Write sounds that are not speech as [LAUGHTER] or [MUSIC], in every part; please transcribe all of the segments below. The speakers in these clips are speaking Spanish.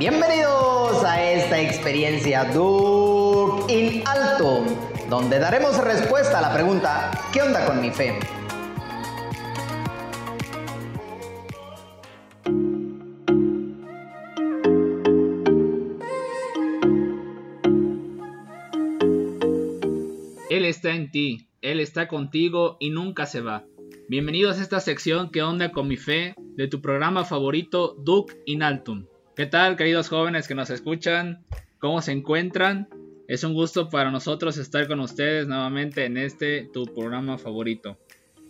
Bienvenidos a esta experiencia Duke in Alto, donde daremos respuesta a la pregunta ¿qué onda con mi fe? Él está en ti, Él está contigo y nunca se va. Bienvenidos a esta sección que onda con mi fe de tu programa favorito Duke in Altum. ¿Qué tal, queridos jóvenes que nos escuchan? ¿Cómo se encuentran? Es un gusto para nosotros estar con ustedes nuevamente en este tu programa favorito.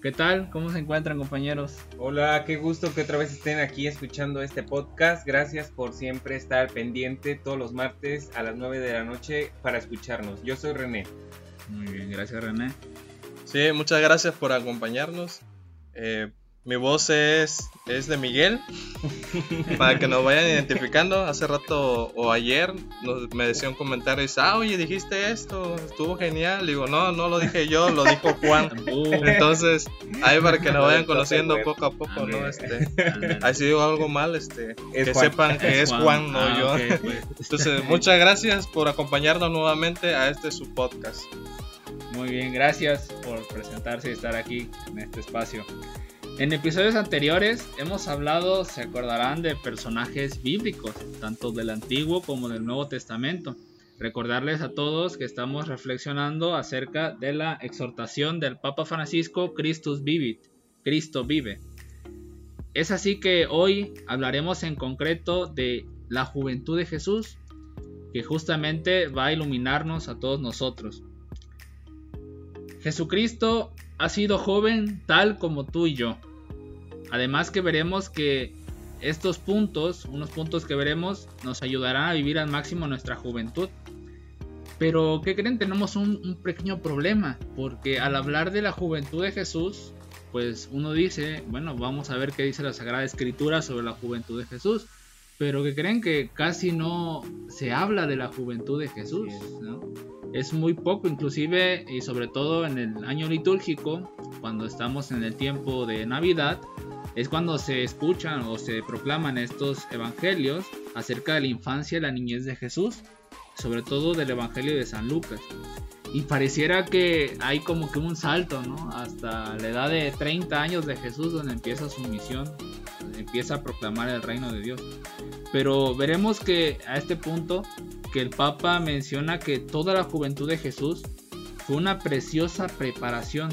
¿Qué tal? ¿Cómo se encuentran, compañeros? Hola, qué gusto que otra vez estén aquí escuchando este podcast. Gracias por siempre estar pendiente todos los martes a las 9 de la noche para escucharnos. Yo soy René. Muy bien, gracias, René. Sí, muchas gracias por acompañarnos. Eh, mi voz es, es de Miguel, para que nos vayan identificando. Hace rato o ayer nos, me decía un comentario, dice, ah, oye, dijiste esto, estuvo genial. Digo, no, no lo dije yo, lo dijo Juan. Entonces, ahí para que nos vayan conociendo poco a poco, ¿no? Este, ahí si digo algo mal, este, que sepan que es Juan, no Ah, yo. pues. Entonces, muchas gracias por acompañarnos nuevamente a este su podcast. Muy bien, gracias por presentarse y estar aquí en este espacio. En episodios anteriores hemos hablado, se acordarán, de personajes bíblicos, tanto del Antiguo como del Nuevo Testamento. Recordarles a todos que estamos reflexionando acerca de la exhortación del Papa Francisco Christus Vivit, Cristo vive. Es así que hoy hablaremos en concreto de la juventud de Jesús, que justamente va a iluminarnos a todos nosotros. Jesucristo ha sido joven tal como tú y yo. Además que veremos que estos puntos, unos puntos que veremos, nos ayudarán a vivir al máximo nuestra juventud. Pero, ¿qué creen? Tenemos un, un pequeño problema, porque al hablar de la juventud de Jesús, pues uno dice, bueno, vamos a ver qué dice la Sagrada Escritura sobre la juventud de Jesús. Pero que creen que casi no se habla de la juventud de Jesús, ¿no? es muy poco, inclusive y sobre todo en el año litúrgico, cuando estamos en el tiempo de Navidad, es cuando se escuchan o se proclaman estos evangelios acerca de la infancia y la niñez de Jesús, sobre todo del evangelio de San Lucas. Y pareciera que hay como que un salto, ¿no? Hasta la edad de 30 años de Jesús donde empieza su misión, empieza a proclamar el reino de Dios. Pero veremos que a este punto que el Papa menciona que toda la juventud de Jesús fue una preciosa preparación,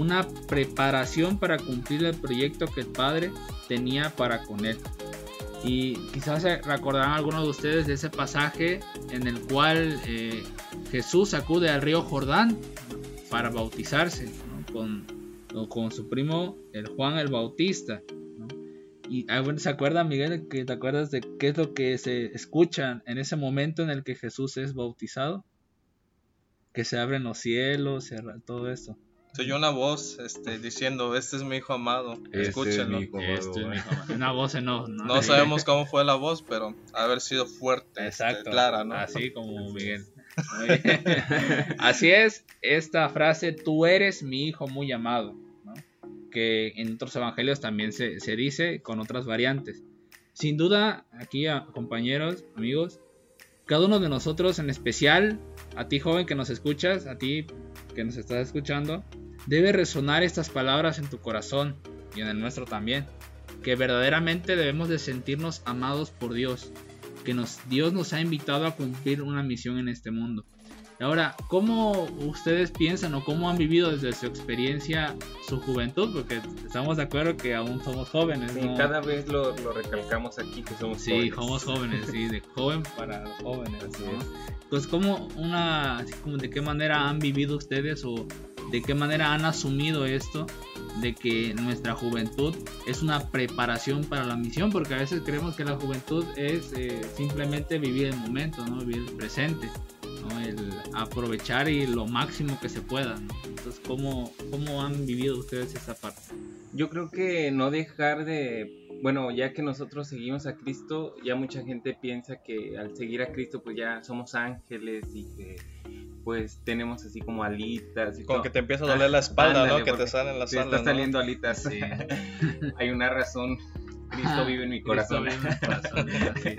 una preparación para cumplir el proyecto que el Padre tenía para con él. Y quizás se recordarán algunos de ustedes de ese pasaje en el cual eh, Jesús acude al río Jordán para bautizarse con, con, su primo el Juan el Bautista. ¿no? Y se acuerdan, Miguel, que te acuerdas de qué es lo que se escucha en ese momento en el que Jesús es bautizado? Que se abren los cielos, todo esto. Se oyó una voz este, diciendo, este es mi hijo amado, Este escúchenlo. es mi hijo Este es mi hijo amado. Una voz en off, ¿no? No sabemos cómo fue la voz, pero haber sido fuerte, este, Exacto. clara, ¿no? Así como Miguel. [LAUGHS] Así es, esta frase, tú eres mi hijo muy amado, ¿no? que en otros evangelios también se, se dice con otras variantes. Sin duda, aquí a- compañeros, amigos, cada uno de nosotros, en especial a ti joven que nos escuchas, a ti que nos estás escuchando, debe resonar estas palabras en tu corazón y en el nuestro también, que verdaderamente debemos de sentirnos amados por Dios, que nos, Dios nos ha invitado a cumplir una misión en este mundo. Ahora, ¿cómo ustedes piensan o cómo han vivido desde su experiencia su juventud? Porque estamos de acuerdo que aún somos jóvenes. Sí, ¿no? cada vez lo, lo recalcamos aquí que somos Sí, jóvenes. somos jóvenes, sí, de joven para los jóvenes. Así ¿no? es. Pues cómo una, así como de qué manera han vivido ustedes o de qué manera han asumido esto de que nuestra juventud es una preparación para la misión, porque a veces creemos que la juventud es eh, simplemente vivir el momento, ¿no? vivir el presente, ¿no? el aprovechar y lo máximo que se pueda. ¿no? Entonces, ¿cómo, ¿cómo han vivido ustedes esa parte? Yo creo que no dejar de, bueno, ya que nosotros seguimos a Cristo, ya mucha gente piensa que al seguir a Cristo pues ya somos ángeles y que pues tenemos así como alitas y Como todo. que te empieza a doler la espalda, Ándale, ¿no? Que te salen las te alas, está ¿no? saliendo alitas. [LAUGHS] Hay una razón Cristo vive en mi corazón. [LAUGHS] Cristo vive en mi corazón, así.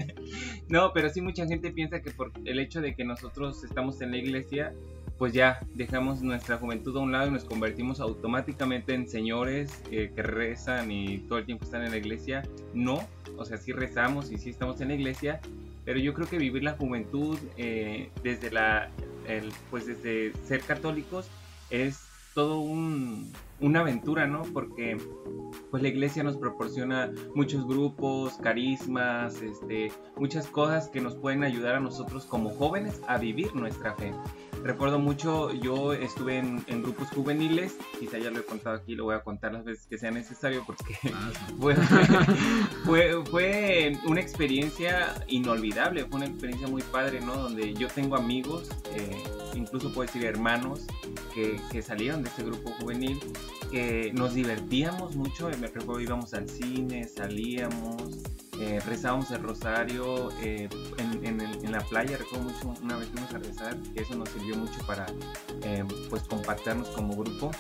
No, pero sí mucha gente piensa que por el hecho de que nosotros estamos en la iglesia, pues ya dejamos nuestra juventud a un lado y nos convertimos automáticamente en señores eh, que rezan y todo el tiempo están en la iglesia. No, o sea, sí rezamos y sí estamos en la iglesia, pero yo creo que vivir la juventud eh, desde la, el- pues desde ser católicos es todo un, una aventura, ¿no? Porque pues la iglesia nos proporciona muchos grupos, carismas, este, muchas cosas que nos pueden ayudar a nosotros como jóvenes a vivir nuestra fe. Recuerdo mucho, yo estuve en, en grupos juveniles, quizá ya lo he contado aquí, lo voy a contar las veces que sea necesario porque Ah, [LAUGHS] fue, fue, fue una experiencia inolvidable, fue una experiencia muy padre, ¿no? Donde yo tengo amigos, eh, incluso puedo decir hermanos, que, salieron de ese grupo juvenil, que nos divertíamos mucho, me recuerdo íbamos al cine, salíamos, eh, rezábamos el rosario eh, en, en el- en la playa, recuerdo mucho, una vez fuimos a rezar, que eso nos sirvió mucho para eh, pues compactarnos como grupo,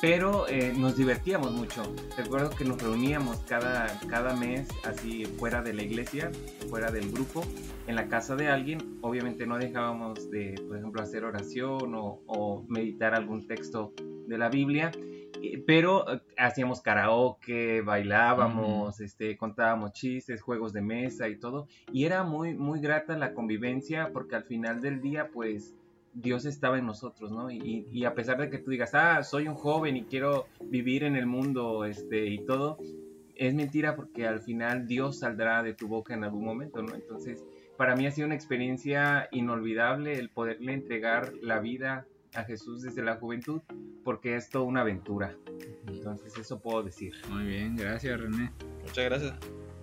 pero eh, nos divertíamos mucho. Recuerdo que nos reuníamos cada, cada mes así fuera de la iglesia, fuera del grupo, en la casa de alguien. Obviamente no dejábamos de, por ejemplo, hacer oración o, o meditar algún texto de la Biblia. Eh, Pero eh, hacíamos karaoke, bailábamos, este, contábamos chistes, juegos de mesa y todo. Y era muy, muy grata la convivencia porque al final del día, pues, Dios estaba en nosotros, ¿no? Y, y a pesar de que tú digas, ah, soy un joven y quiero vivir en el mundo, este, y todo, es mentira porque al final Dios saldrá de tu boca en algún momento, ¿no? Entonces, para mí ha sido una experiencia inolvidable el poderle entregar la vida a Jesús desde la juventud, porque es toda una aventura. Entonces, eso puedo decir. Muy bien, gracias René. Muchas gracias.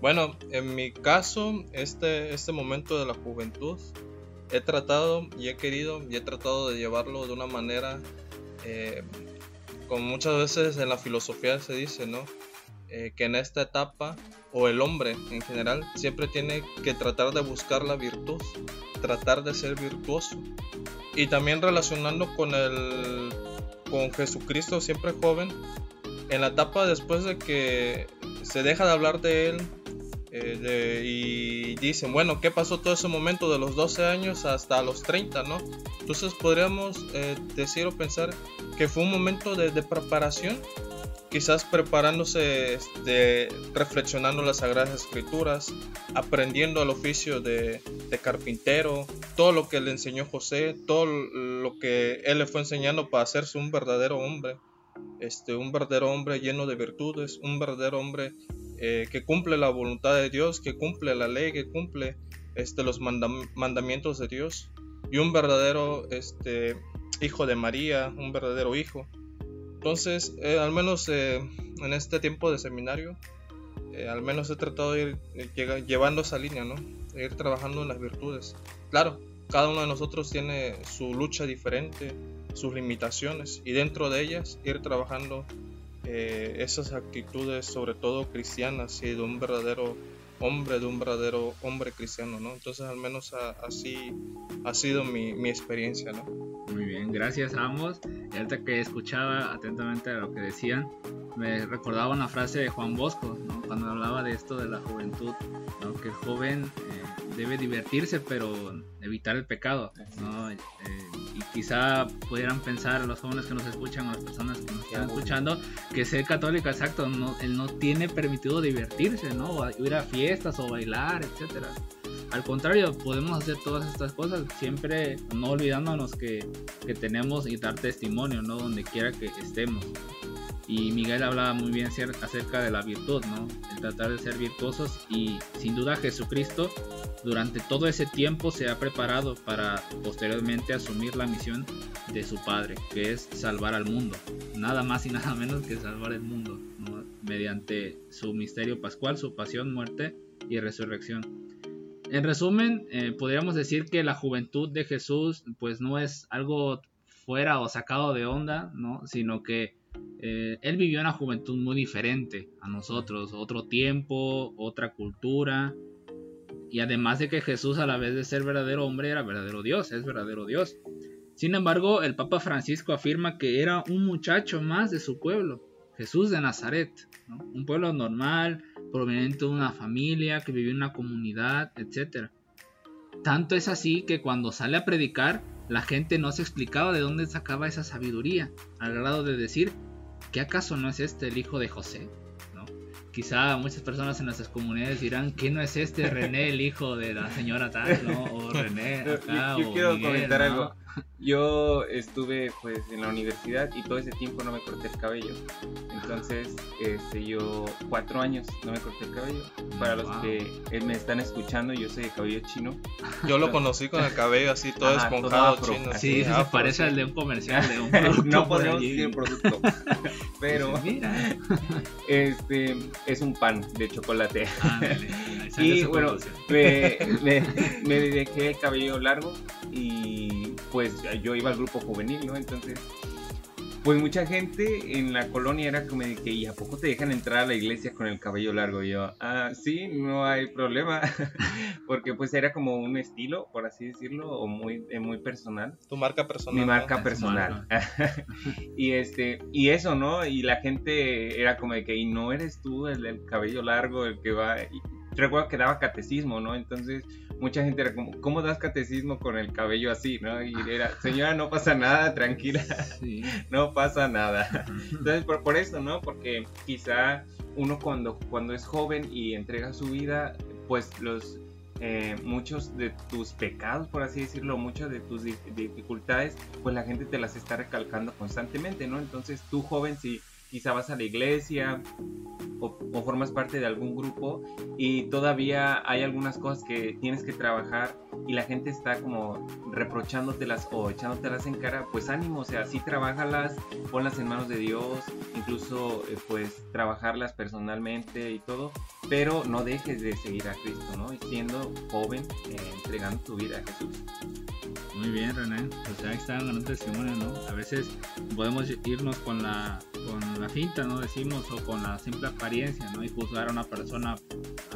Bueno, en mi caso, este, este momento de la juventud, he tratado y he querido y he tratado de llevarlo de una manera, eh, como muchas veces en la filosofía se dice, ¿no? Eh, que en esta etapa, o el hombre en general, siempre tiene que tratar de buscar la virtud, tratar de ser virtuoso. Y también relacionando con el con Jesucristo siempre joven, en la etapa después de que se deja de hablar de él eh, y dicen, bueno, ¿qué pasó todo ese momento de los 12 años hasta los 30, no? Entonces podríamos eh, decir o pensar que fue un momento de preparación, quizás preparándose, este, reflexionando las Sagradas Escrituras, aprendiendo el oficio de, carpintero, todo lo que le enseñó José, todo lo que él le fue enseñando para hacerse un verdadero hombre este, un verdadero hombre lleno de virtudes, un verdadero hombre eh, que cumple la voluntad de Dios, que cumple la ley, que cumple este, los mandam- mandamientos de Dios, y un verdadero este, hijo de María, un verdadero hijo. Entonces, eh, al menos eh, en este tiempo de seminario, eh, al menos he tratado de ir llevando esa línea, ¿no? Ir trabajando en las virtudes. Claro, cada uno de nosotros tiene su lucha diferente, sus limitaciones y dentro de ellas ir trabajando esas actitudes sobre todo cristianas y de un verdadero hombre, de un verdadero hombre cristiano, ¿no? Entonces al menos así ha sido mi, mi experiencia, ¿no? Muy bien, gracias a ambos. Y ahorita que escuchaba atentamente lo que decían, me recordaba una frase de Juan Bosco, ¿no? cuando hablaba de esto de la juventud, ¿no? que el joven eh, debe divertirse pero evitar el pecado. ¿no? Eh, y quizá pudieran pensar los jóvenes que nos escuchan o las personas que nos están escuchando que ser católico, exacto, no, él no tiene permitido divertirse, ¿no? o ir a fiestas o bailar, etcétera. Al contrario, podemos hacer todas estas cosas, siempre no olvidándonos que, que tenemos y dar testimonio, ¿no? Donde quiera que estemos. Y Miguel hablaba muy bien acerca de la virtud, ¿no? El tratar de ser virtuosos y sin duda Jesucristo durante todo ese tiempo se ha preparado para posteriormente asumir la misión de su Padre, que es salvar al mundo. Nada más y nada menos que salvar el mundo. Mediante su misterio pascual, su pasión, muerte y resurrección. En resumen, eh, podríamos decir que la juventud de Jesús pues no es algo fuera o sacado de onda, ¿no? Sino que eh, él vivió una juventud muy diferente a nosotros, otro tiempo, otra cultura, y además de que Jesús a la vez de ser verdadero hombre era verdadero Dios, es verdadero Dios. Sin embargo, el Papa Francisco afirma que era un muchacho más de su pueblo, Jesús de Nazaret, un pueblo normal, proveniente de una familia, que vivía en una comunidad, etc. Tanto es así que cuando sale a predicar, la gente no se explicaba de dónde sacaba esa sabiduría, al grado de decir, ¿qué acaso no es este el hijo de José? quizá muchas personas en nuestras comunidades dirán que no es este René el hijo de la señora tal, ¿no? O René [LAUGHS] acá, yo, quiero comentar algo. Yo estuve pues en la universidad y todo ese tiempo no me corté el cabello. Entonces, este, yo cuatro años no me corté el cabello. Para los que eh, me están escuchando, yo soy de cabello chino. Yo lo conocí con el cabello así todo esponjado chino. Sí, se parece al de un comercial de un [LAUGHS] producto. no podemos decir el producto. [LAUGHS] Pero pues mira. [LAUGHS] este es un pan de chocolate. y bueno, me, me, me dejé el cabello largo y pues yo iba al grupo juvenil, ¿no? Entonces, pues mucha gente en la colonia era como de que, ¿y a poco te dejan entrar a la iglesia con el cabello largo? Y yo, ah, sí, no hay problema, [LAUGHS] porque pues era como un estilo, por así decirlo, o muy, eh, muy personal. Tu marca personal. Mi marca personal. [LAUGHS] y este, y eso, ¿no? Y la gente era como de que, ¿y no eres tú el del cabello largo, el que va? Y recuerdo que daba catecismo, ¿no? Entonces mucha gente era como, ¿cómo das catecismo con el cabello así, no? Y era, [LAUGHS] señora, no pasa nada, tranquila, [LAUGHS] no pasa nada. Entonces, por, por eso, ¿no? Porque quizá uno cuando, cuando es joven y entrega su vida, pues los... Eh, muchos de tus pecados, por así decirlo, muchas de tus dificultades, pues la gente te las está recalcando constantemente, ¿no? Entonces tú joven, si quizá vas a la iglesia o, formas parte de algún grupo y todavía hay algunas cosas que tienes que trabajar y la gente está como reprochándotelas o echándotelas en cara, pues ánimo, o sea, sí trabajalas, ponlas en manos de Dios, incluso eh, pues trabajarlas personalmente y todo, pero no dejes de seguir a Cristo, ¿no? Y siendo joven, eh, entregando tu vida a Jesús. Muy bien, René. Pues ahí está un testimonio, ¿no? A veces podemos irnos con la, con la finta, ¿no? Decimos, o con la simple apariencia, ¿no? Y juzgar a una persona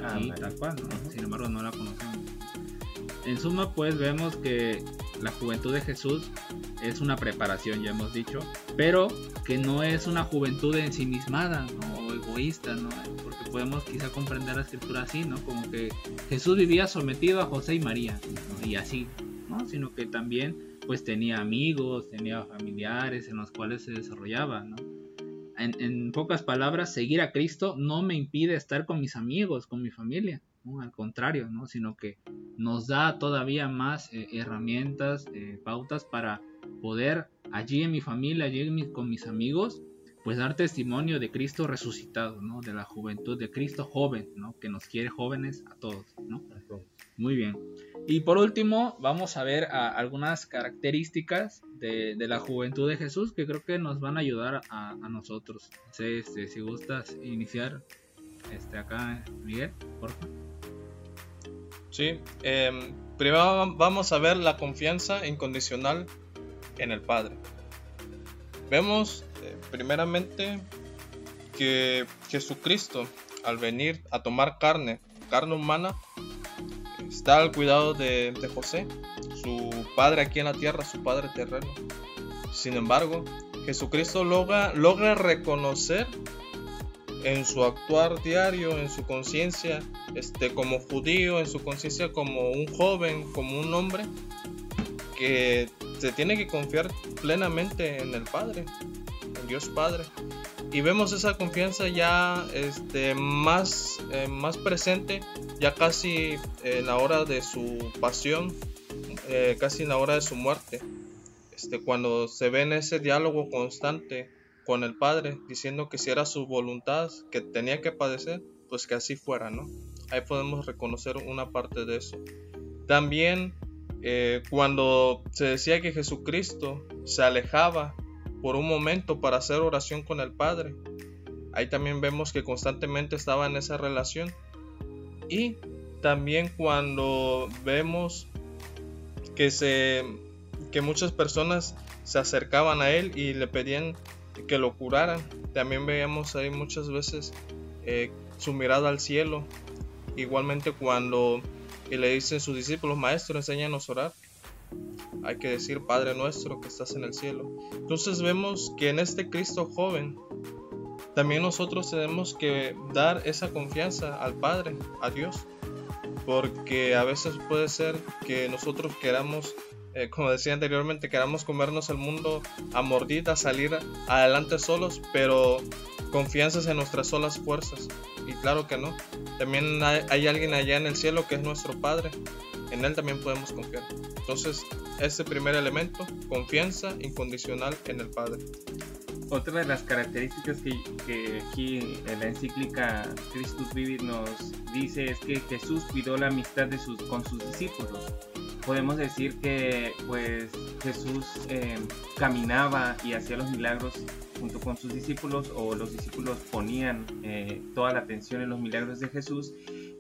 así, tal cual, ¿no? Sin embargo, no la conocemos. En suma, pues vemos que la juventud de Jesús es una preparación, ya hemos dicho, pero que no es una juventud ensimismada ¿no? o egoísta, ¿no? porque podemos quizá comprender la escritura así, ¿no? como que Jesús vivía sometido a José y María, y así, sino que también pues tenía amigos, tenía familiares en los cuales se desarrollaba. En, pocas palabras, seguir a Cristo no me impide estar con mis amigos, con mi familia, al contrario, ¿no? sino que nos da todavía más eh, herramientas, eh, pautas para poder allí en mi familia, allí con mis amigos, pues dar testimonio de Cristo resucitado, ¿no? De la juventud de Cristo joven, ¿no? Que nos quiere jóvenes a todos, ¿no? Muy bien. Y por último, vamos a ver algunas características de, la juventud de Jesús que creo que nos van a ayudar a, nosotros. Este, si gustas iniciar este, acá, Miguel, por favor. Sí, em, primero vamos a ver la confianza incondicional en el Padre. Vemos eh, primeramente que Jesucristo, al venir a tomar carne, carne humana, está al cuidado de, José, su padre aquí en la tierra, su padre terreno. Sin embargo, Jesucristo logra, logra reconocer en su actuar diario, en su conciencia, este, como judío, en su conciencia como un joven, como un hombre, que se tiene que confiar plenamente en el Padre, en Dios Padre y vemos esa confianza ya este, más, eh, más presente, ya casi en la hora de su pasión, eh, casi en la hora de su muerte. Este, cuando se ve en ese diálogo constante con el Padre, diciendo que si era su voluntad, que tenía que padecer, pues que así fuera, ¿no? Ahí podemos reconocer una parte de eso. También eh, cuando se decía que Jesucristo se alejaba por un momento para hacer oración con el Padre. Ahí también vemos que constantemente estaba en esa relación. Y también cuando vemos que, se, que muchas personas se acercaban a él y le pedían que lo curaran. También veíamos ahí muchas veces eh, su mirada al cielo. Igualmente cuando le dicen sus discípulos, maestro, enséñanos a orar hay que decir Padre nuestro que estás en el cielo. Entonces vemos que en este Cristo joven también nosotros tenemos que dar esa confianza al Padre, a Dios, porque a veces puede ser que nosotros queramos, eh, como decía anteriormente, queramos comernos el mundo a mordida, salir adelante solos, pero confianzas en nuestras solas fuerzas. Y claro que no. También hay, hay alguien allá en el cielo que es nuestro Padre. En Él también podemos confiar. Entonces, ese primer elemento, confianza incondicional en el Padre. Otra de las características que, que aquí en la encíclica Christus Vivit nos dice es que Jesús cuidó la amistad de sus, con sus discípulos. Podemos decir que pues Jesús eh, caminaba y hacía los milagros junto con sus discípulos o los discípulos ponían eh, toda la atención en los milagros de Jesús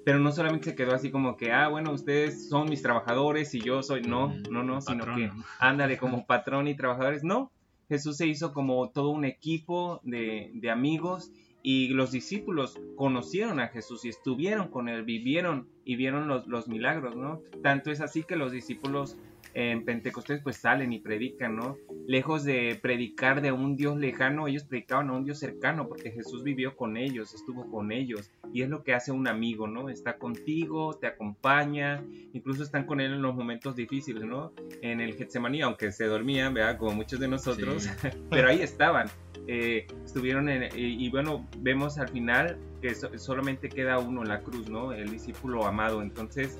pero no solamente se quedó así como que, ah, bueno, ustedes son mis trabajadores y yo soy, no, no, no, sino que ándale como patrón y trabajadores, no, Jesús se hizo como todo un equipo de, amigos y los discípulos conocieron a Jesús y estuvieron con él, vivieron y vieron los, los milagros, ¿no? Tanto es así que los discípulos en Pentecostés pues salen y predican, ¿no? Lejos de predicar de un Dios lejano, ellos predicaban a un Dios cercano porque Jesús vivió con ellos, estuvo con ellos y es lo que hace un amigo, ¿no? Está contigo, te acompaña, incluso están con él en los momentos difíciles, ¿no? En el Getsemaní, aunque se dormían, ¿verdad? Como muchos de nosotros, [LAUGHS] pero ahí estaban. Eh, estuvieron en, y, bueno, vemos al final que solamente queda uno en la cruz, ¿no? El discípulo amado. Entonces,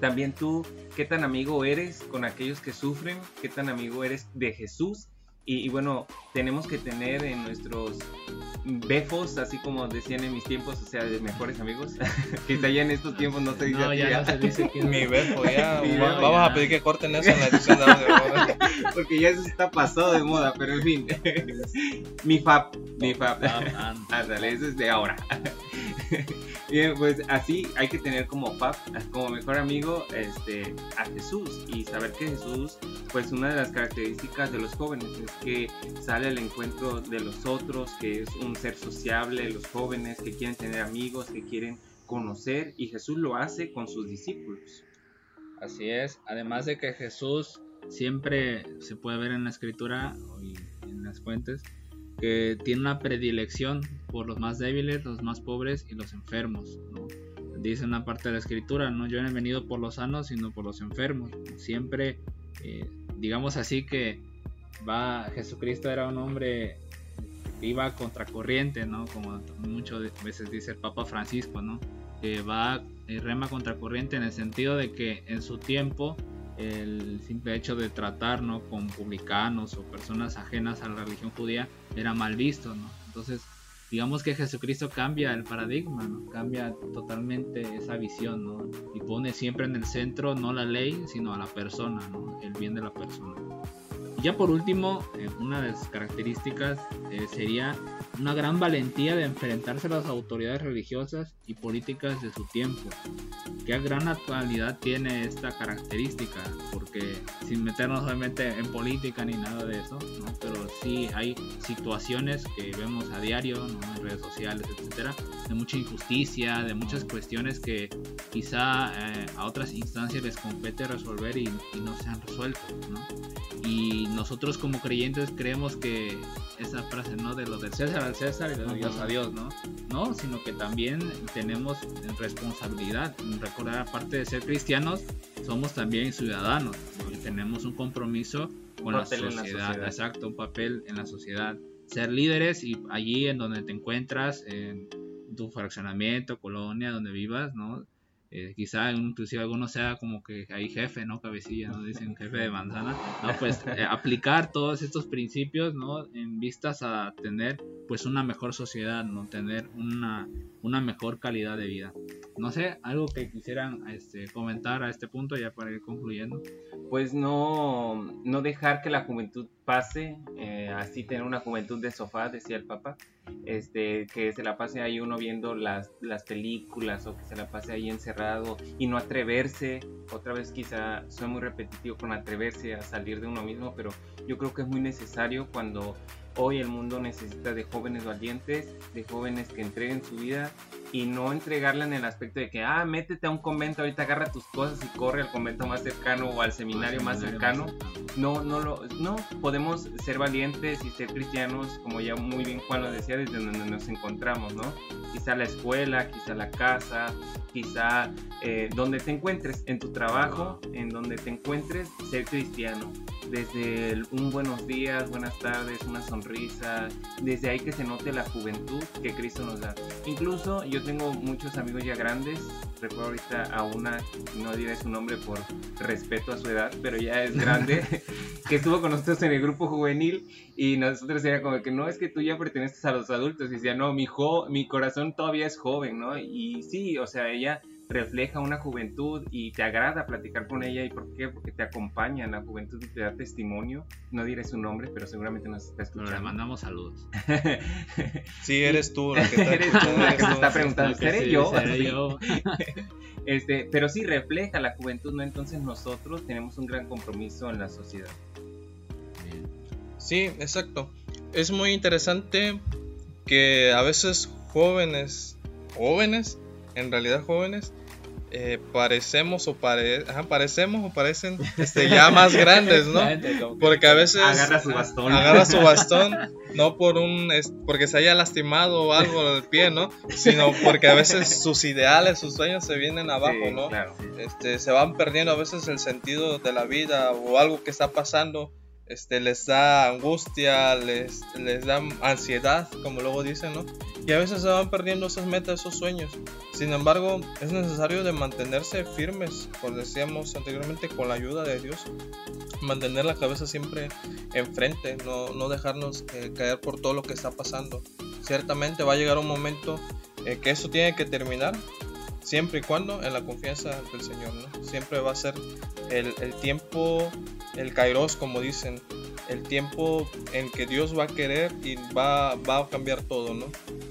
también tú, ¿qué tan amigo eres con aquellos que sufren? ¿Qué tan amigo eres de Jesús? Y, bueno, tenemos que tener en nuestros befos, así como decían en mis tiempos, o sea, de mejores amigos. [LAUGHS] Quizá ya en estos tiempos no se dice. No, ya, no se dice que Mi befo, ya. [LAUGHS] vamos a pedir que corten eso en la edición de audio. [LAUGHS] Porque ya eso está pasado de moda, pero en fin. mi fab, mi fab. Ándale, eso es de ahora. Bien, pues así hay que tener como pap, como mejor amigo este, a Jesús y saber que Jesús, pues una de las características de los jóvenes es que sale al encuentro de los otros, que es un ser sociable, los jóvenes que quieren tener amigos, que quieren conocer y Jesús lo hace con sus discípulos. Así es, además de que Jesús siempre se puede ver en la escritura y en las fuentes que tiene una predilección por los más débiles, los más pobres y los enfermos. ¿no? Dice una parte de la escritura, no yo he venido por los sanos, sino por los enfermos. Siempre, eh, digamos así que va Jesucristo era un hombre iba contracorriente, ¿no? Como muchas veces dice el Papa Francisco, ¿no? Que va y rema contracorriente en el sentido de que en su tiempo el simple hecho de tratar ¿no? con publicanos o personas ajenas a la religión judía era mal visto, ¿no? Entonces, digamos que Jesucristo cambia el paradigma, ¿no? Cambia totalmente esa visión, ¿no? Y pone siempre en el centro no la ley, sino a la persona, ¿no? El bien de la persona. Ya por último, eh, una de las características eh, sería una gran valentía de enfrentarse a las autoridades religiosas y políticas de su tiempo. Qué gran actualidad tiene esta característica, porque sin meternos obviamente en política ni nada de eso, pero sí hay situaciones que vemos a diario en redes sociales, etcétera, de mucha injusticia, de muchas cuestiones que quizá eh, a otras instancias les compete resolver y, no se han resuelto. Y nosotros como creyentes creemos que esa frase no de lo del César al César y de Dios a Dios, ¿no? No, sino que también tenemos responsabilidad. Recordar, aparte de ser cristianos, somos también ciudadanos y tenemos un compromiso con la sociedad. Exacto, un papel en la sociedad. Ser líderes y allí en donde te encuentras, en tu fraccionamiento, colonia, donde vivas, ¿no? Eh, quizá inclusive alguno sea como que hay jefe, ¿no? Cabecilla, ¿no? Dicen jefe de manzana, ¿no? Pues [LAUGHS] eh, aplicar todos estos principios, ¿no? En vistas a tener pues una mejor sociedad, ¿no? Tener una, una mejor calidad de vida. No sé, algo que quisieran este, comentar a este punto ya para ir concluyendo. Pues no, no dejar que la juventud pase, eh, así tener una juventud de sofá, decía el Papa, este, que se la pase ahí uno viendo las, las películas o que se la pase ahí encerrado y no atreverse, otra vez quizá soy muy repetitivo con atreverse a salir de uno mismo, pero yo creo que es muy necesario cuando hoy el mundo necesita de jóvenes valientes, de jóvenes que entreguen su vida y no entregarla en el aspecto de que, ah, métete a un convento, ahorita agarra tus cosas y corre al convento más cercano o al seminario más cercano. No, no, lo, no, podemos ser valientes y ser cristianos, como ya muy bien Juan lo decía, desde donde nos encontramos, ¿no? Quizá la escuela, quizá la casa, quizá eh, donde te encuentres, en tu trabajo, en donde te encuentres, ser cristiano. Desde un buenos días, buenas tardes, una sonrisa, desde ahí que se note la juventud que Cristo nos da. Incluso yo tengo muchos amigos ya grandes, recuerdo ahorita a una, no diré su nombre por respeto a su edad, pero ya es grande, [LAUGHS] que estuvo con nosotros en el grupo juvenil y nosotros era como que no es que tú ya perteneces a los adultos, y decía, no, mi, mi corazón todavía es joven, ¿no? Y sí, o sea, ella refleja una juventud y te agrada platicar con ella. ¿Y por qué? Porque te acompaña en la juventud y te da testimonio. No diré su nombre, pero seguramente nos está escuchando. le mandamos saludos. [LAUGHS] sí, eres tú la que, se [LAUGHS] está preguntando. ¿Seré yo? [LAUGHS] este, pero sí refleja la juventud, ¿no? Entonces nosotros tenemos un gran compromiso en la sociedad. Sí, exacto. Es muy interesante que a veces jóvenes, jóvenes, en realidad jóvenes, eh, parecemos o parecemos o parecen este, ya más grandes, ¿no? [LAUGHS] Porque a veces agarra su bastón, agarra su [LAUGHS] bastón, no por un porque se haya lastimado o algo el pie, ¿no? Sino porque a veces sus ideales, sus sueños se vienen abajo, ¿no? Este, se van perdiendo a veces el sentido de la vida o algo que está pasando este, les da angustia, les, les da ansiedad, como luego dicen, ¿no? Y a veces se van perdiendo esas metas, esos sueños. Sin embargo, es necesario de mantenerse firmes, como decíamos anteriormente, con la ayuda de Dios. Mantener la cabeza siempre enfrente, no, no dejarnos eh, caer por todo lo que está pasando. Ciertamente va a llegar un momento eh, que eso tiene que terminar, siempre y cuando en la confianza del Señor, ¿no? Siempre va a ser el, el tiempo el kairos, como dicen, el tiempo en que Dios va a querer y va, va a cambiar todo, ¿no?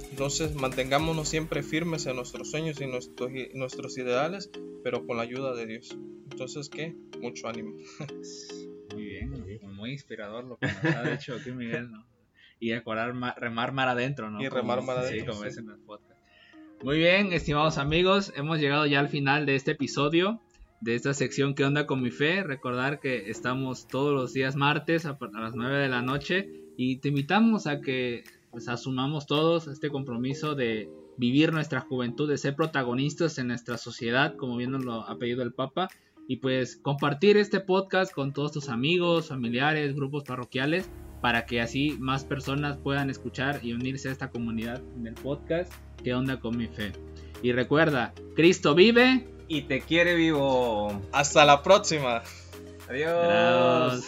Entonces mantengámonos siempre firmes en nuestros sueños y nuestros, nuestros ideales, pero con la ayuda de Dios. Entonces, ¿qué? Mucho ánimo. [LAUGHS] Muy bien, muy inspirador lo que nos ha dicho aquí Miguel, ¿no? Y acordar remar mar adentro, ¿no? Y remar mar adentro. Sí, como en el podcast. Muy bien, estimados amigos, hemos llegado ya al final de este episodio de esta sección ¿Qué onda con mi fe? Recordar que estamos todos los días martes a, las 9 de la noche y te invitamos a que pues, asumamos todos este compromiso de vivir nuestra juventud, de ser protagonistas en nuestra sociedad, como bien nos lo ha pedido el Papa, y pues compartir este podcast con todos tus amigos, familiares, grupos parroquiales, para que así más personas puedan escuchar y unirse a esta comunidad en el podcast ¿Qué onda con mi fe? Y recuerda, Cristo vive y te quiere vivo. Hasta la próxima. Adiós.